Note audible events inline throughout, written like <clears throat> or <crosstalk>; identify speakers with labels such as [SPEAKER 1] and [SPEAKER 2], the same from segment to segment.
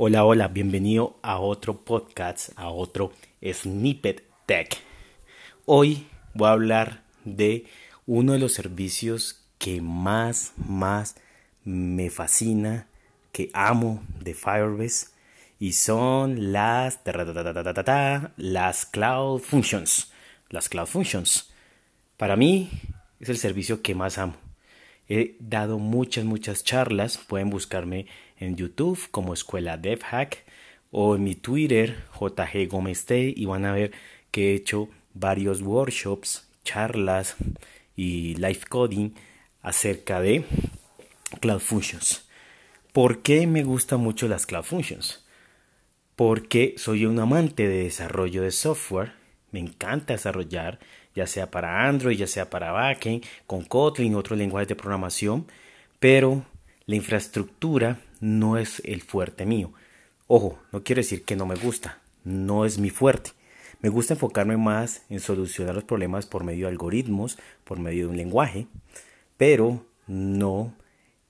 [SPEAKER 1] Hola, hola, bienvenido a otro podcast, a otro Snippet Tech. Hoy voy a hablar de uno de los servicios que más, más me fascina, que amo de Firebase y son las las Cloud Functions. Las Cloud Functions. Para mí es el servicio que más amo. He dado muchas, muchas charlas. Pueden buscarme en YouTube como Escuela DevHack o en mi Twitter JG Gómez y van a ver que he hecho varios workshops, charlas y live coding acerca de Cloud Functions. ¿Por qué me gustan mucho las Cloud Functions? Porque soy un amante de desarrollo de software, me encanta desarrollar, ya sea para Android, ya sea para backend, con Kotlin, otros lenguajes de programación, pero la infraestructura no es el fuerte mío. Ojo, no quiero decir que no me gusta, no es mi fuerte. Me gusta enfocarme más en solucionar los problemas por medio de algoritmos, por medio de un lenguaje, pero no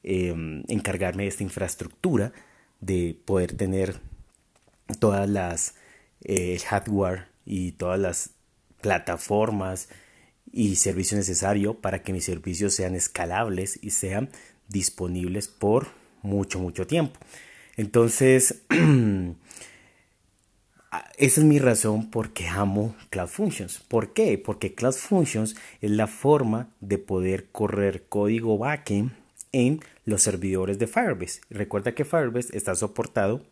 [SPEAKER 1] em, encargarme de esta infraestructura de poder tener todas las eh, hardware y todas las plataformas y servicios necesarios para que mis servicios sean escalables y sean disponibles por mucho, mucho tiempo. Entonces, <clears throat> esa es mi razón por que amo Cloud Functions. ¿Por qué? Porque Cloud Functions es la forma de poder correr código backend en los servidores de Firebase. Recuerda que Firebase está soportado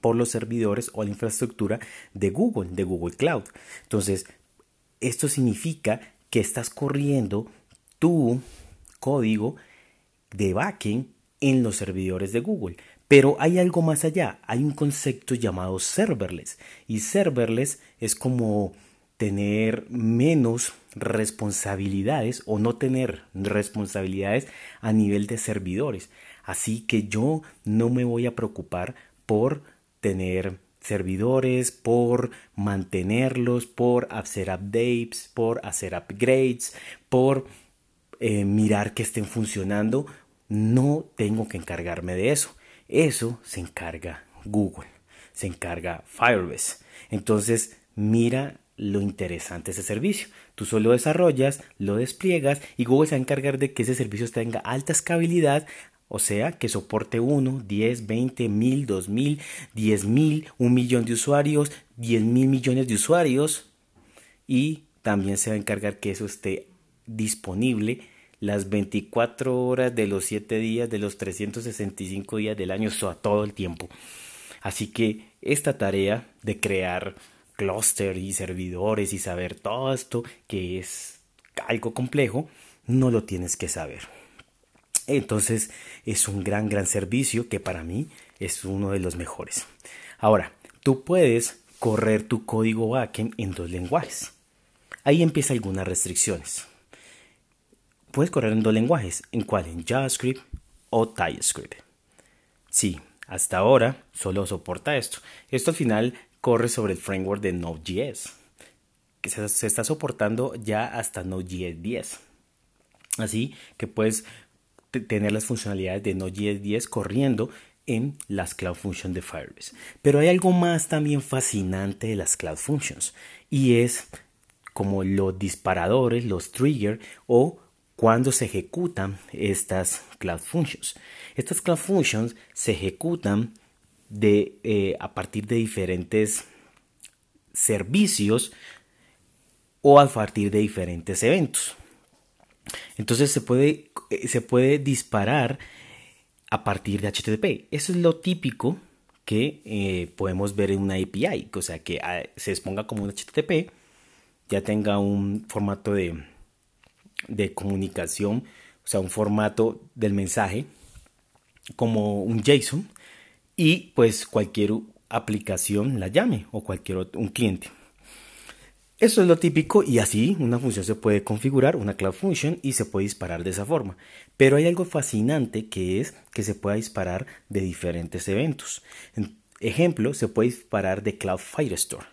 [SPEAKER 1] por los servidores o la infraestructura de Google, de Google Cloud. Entonces, esto significa que estás corriendo tu código de backend en los servidores de Google. Pero hay algo más allá, hay un concepto llamado serverless. Y serverless es como tener menos responsabilidades o no tener responsabilidades a nivel de servidores. Así que yo no me voy a preocupar por tener servidores, por mantenerlos, por hacer updates, por hacer upgrades, por eh, mirar que estén funcionando no tengo que encargarme de eso. Eso se encarga Google, se encarga Firebase. Entonces, mira lo interesante de ese servicio. Tú solo desarrollas, lo despliegas y Google se va a encargar de que ese servicio tenga alta escalabilidad, o sea, que soporte 1, 10, 20, 1000, 2000, 10000, un millón de usuarios, 10 mil millones de usuarios y también se va a encargar que eso esté disponible las 24 horas de los 7 días de los 365 días del año, o todo el tiempo. Así que esta tarea de crear clúster y servidores y saber todo esto, que es algo complejo, no lo tienes que saber. Entonces es un gran, gran servicio que para mí es uno de los mejores. Ahora, tú puedes correr tu código backend en dos lenguajes. Ahí empiezan algunas restricciones puedes correr en dos lenguajes, ¿en cuál? En JavaScript o TypeScript. Sí, hasta ahora solo soporta esto. Esto al final corre sobre el framework de Node.js, que se, está soportando ya hasta Node.js 10. Así que puedes tener las funcionalidades de Node.js 10 corriendo en las Cloud Functions de Firebase. Pero hay algo más también fascinante de las Cloud Functions y es como los disparadores, los triggers o cuando se ejecutan estas Cloud Functions. Estas Cloud Functions se ejecutan de, eh, a partir de diferentes servicios o a partir de diferentes eventos. Entonces se puede, eh, se puede disparar a partir de HTTP. Eso es lo típico que eh, podemos ver en una API, o sea que ah, se exponga como un HTTP, ya tenga un formato de, de comunicación, o sea, un formato del mensaje como un JSON y pues cualquier aplicación la llame o cualquier otro, un cliente. Eso es lo típico y así una función se puede configurar, una Cloud Function, y se puede disparar de esa forma. Pero hay algo fascinante que es que se pueda disparar de diferentes eventos. ejemplo, se puede disparar de Cloud Firestore.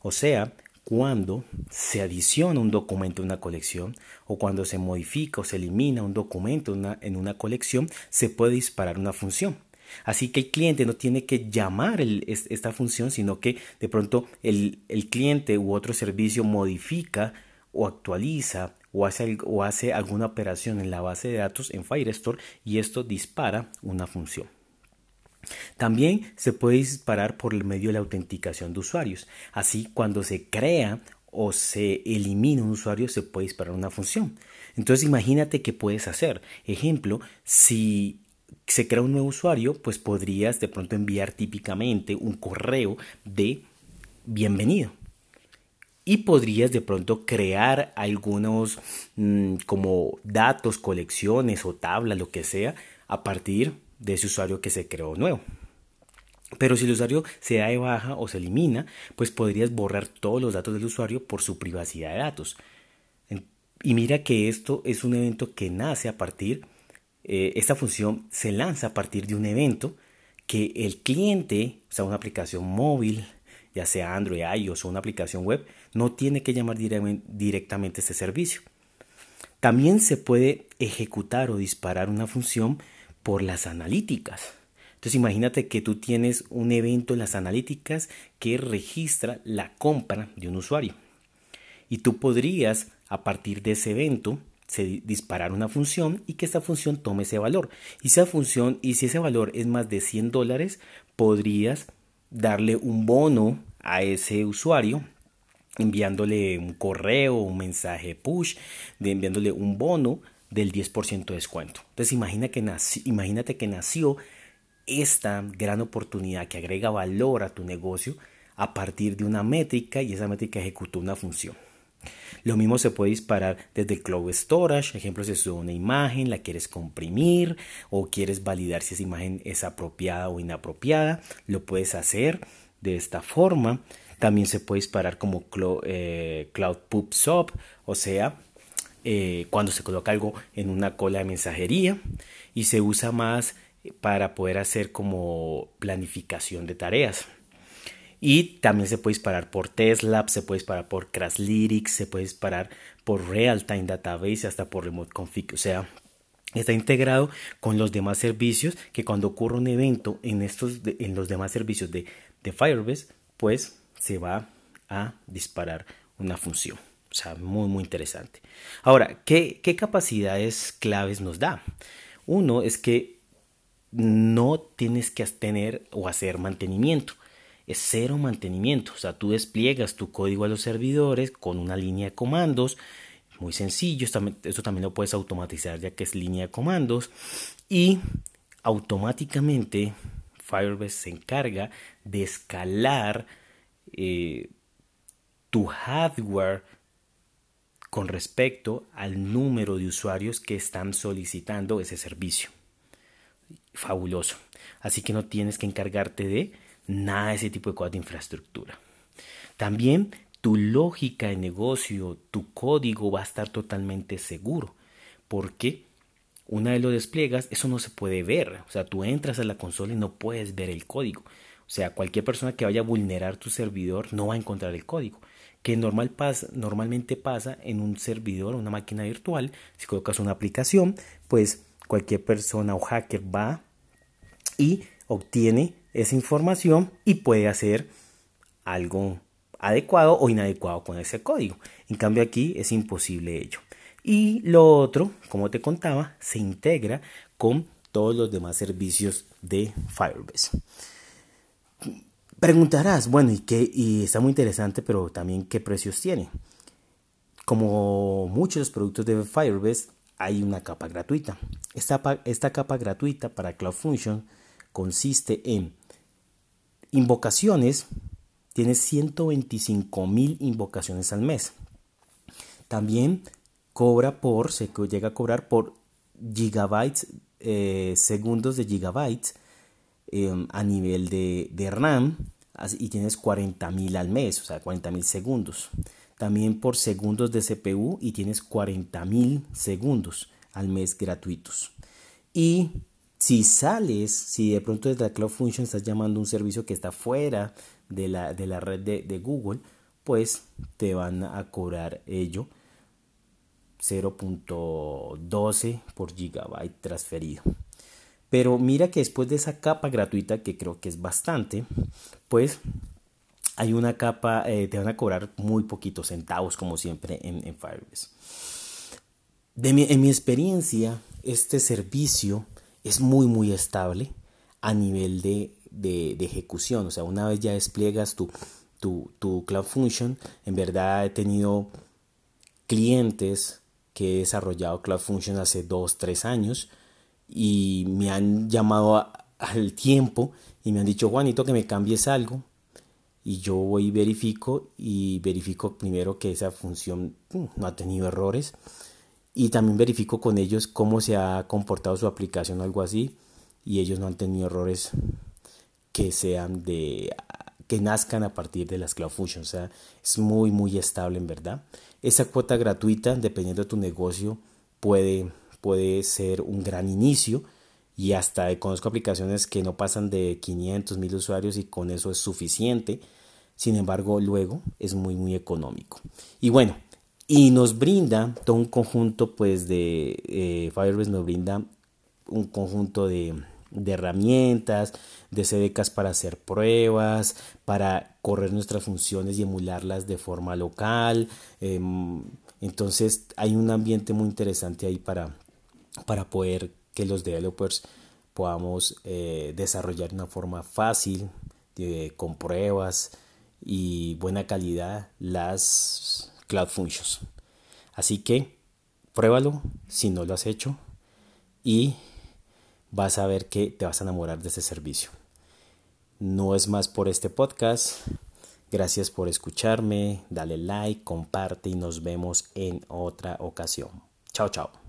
[SPEAKER 1] O sea, cuando se adiciona un documento en una colección o cuando se modifica o se elimina un documento en una, colección, se puede disparar una función. Así que el cliente no tiene que llamar esta función, sino que de pronto el, el, cliente u otro servicio modifica o actualiza o hace, o hace alguna operación en la base de datos en Firestore y esto dispara una función. También se puede disparar por el medio de la autenticación de usuarios. Así, cuando se crea o se elimina un usuario, se puede disparar una función. Entonces, imagínate qué puedes hacer. Ejemplo, si se crea un nuevo usuario, pues podrías de pronto enviar típicamente un correo de bienvenido. Y podrías de pronto crear algunos mm, como datos, colecciones o tablas, lo que sea, a partir de ese usuario que se creó nuevo. Pero si el usuario se da de baja o se elimina, pues podrías borrar todos los datos del usuario por su privacidad de datos. Y mira que esto es un evento que nace a partir, eh, esta función se lanza a partir de un evento que el cliente, o sea, una aplicación móvil, ya sea Android, iOS o una aplicación web, no tiene que llamar directamente este servicio. También se puede ejecutar o disparar una función por las analíticas. Entonces imagínate que tú tienes un evento en las analíticas que registra la compra de un usuario. Y tú podrías, a partir de ese evento, disparar una función y que esta función tome ese valor. Y esa función, y si ese valor es más de 100 dólares, podrías darle un bono a ese usuario enviándole un correo, un mensaje push, de enviándole un bono del 10% de descuento. Entonces imagina que imagínate que nació esta gran oportunidad que agrega valor a tu negocio a partir de una métrica y esa métrica ejecutó una función. Lo mismo se puede disparar desde Cloud Storage, ejemplo, si sube una imagen, la quieres comprimir o quieres validar si esa imagen es apropiada o inapropiada, lo puedes hacer de esta forma. También se puede disparar como eh, Cloud Poop Sub, o sea, eh, cuando se coloca algo en una cola de mensajería y se usa más para poder hacer como planificación de tareas. Y también se puede disparar por Tesla, se puede disparar por Crashlytics, se puede disparar por Real Time Database, hasta por Remote Config. O sea, está integrado con los demás servicios que cuando ocurre un evento en, estos, en los demás servicios de Firebase, pues se va a disparar una función. O sea, muy, muy interesante. Ahora, ¿qué, qué capacidades claves nos da? Uno es que no tienes que tener o hacer mantenimiento. Es cero mantenimiento. O sea, tú despliegas tu código a los servidores con una línea de comandos. Muy sencillo. Esto también lo puedes automatizar ya que es línea de comandos. Y automáticamente Firebase se encarga de escalar eh, tu hardware con respecto al número de usuarios que están solicitando ese servicio. Fabuloso. Así que no tienes que encargarte de nada de ese tipo de cosas de infraestructura. También tu lógica de negocio, tu código va a estar totalmente seguro. Porque una vez lo despliegas, eso no se puede ver. O sea, tú entras a la consola y no puedes ver el código. O sea, cualquier persona que vaya a vulnerar tu servidor no va a encontrar el código que normal normalmente pasa en un servidor, una máquina virtual. Si colocas una aplicación, pues cualquier persona o hacker va y obtiene esa información y puede hacer algo adecuado o inadecuado con ese código. En cambio aquí es imposible ello. Y lo otro, como te contaba, se integra con todos los demás servicios de Firebase. Preguntarás, bueno, ¿y qué? Y está muy interesante, pero también qué precios tiene. Como muchos productos de Firebase, hay una capa gratuita. Esta, esta capa gratuita para Cloud Function consiste en invocaciones, tiene 125 mil invocaciones al mes. También cobra por, se llega a cobrar por gigabytes, eh, segundos de gigabytes Em, a nivel de, de RAM y tienes 40.000 al mes, o sea, 40.000 segundos. También por segundos de CPU y tienes 40.000 segundos al mes gratuitos. Y si sales, si de pronto desde la Cloud Function estás llamando un servicio que está fuera de la, de la red de, de Google, pues te van a cobrar ello 0.12 por gigabyte transferido. Pero mira que después de esa capa gratuita, que creo que es bastante, pues hay una capa, eh, te van a cobrar muy poquitos centavos, como siempre en, Firebase. De en mi experiencia, este servicio es muy, muy estable a nivel de, de, ejecución. O sea, una vez ya despliegas tu, tu, tu Cloud Function, en verdad he tenido clientes que he desarrollado Cloud Function hace dos, tres años y me han llamado al tiempo y me han dicho, Juanito, que me cambies algo. Y yo voy y verifico y verifico primero que esa función mm, no ha tenido errores. Y también verifico con ellos cómo se ha comportado su aplicación o algo así. Y ellos no han tenido errores que sean de que nazcan a partir de las Cloud Functions. O sea, es muy, muy estable en verdad. Esa cuota gratuita, dependiendo de tu negocio, puede puede ser un gran inicio y hasta conozco aplicaciones que no pasan de 500 mil usuarios y con eso es suficiente. Sin embargo, luego es muy muy económico. Y bueno, y nos brinda todo un conjunto pues de eh, Firebase nos brinda un conjunto de, de herramientas, de CDKs para hacer pruebas, para correr nuestras funciones y emularlas de forma local. Em, entonces hay un ambiente muy interesante ahí para, para poder que los developers podamos eh, desarrollar de una forma fácil, con pruebas y buena calidad las Cloud Functions. Así que pruébalo si no lo has hecho y vas a ver que te vas a enamorar de ese servicio. No es más por este podcast. Gracias por escucharme. Dale like, comparte y nos vemos en otra ocasión. Chao, chao.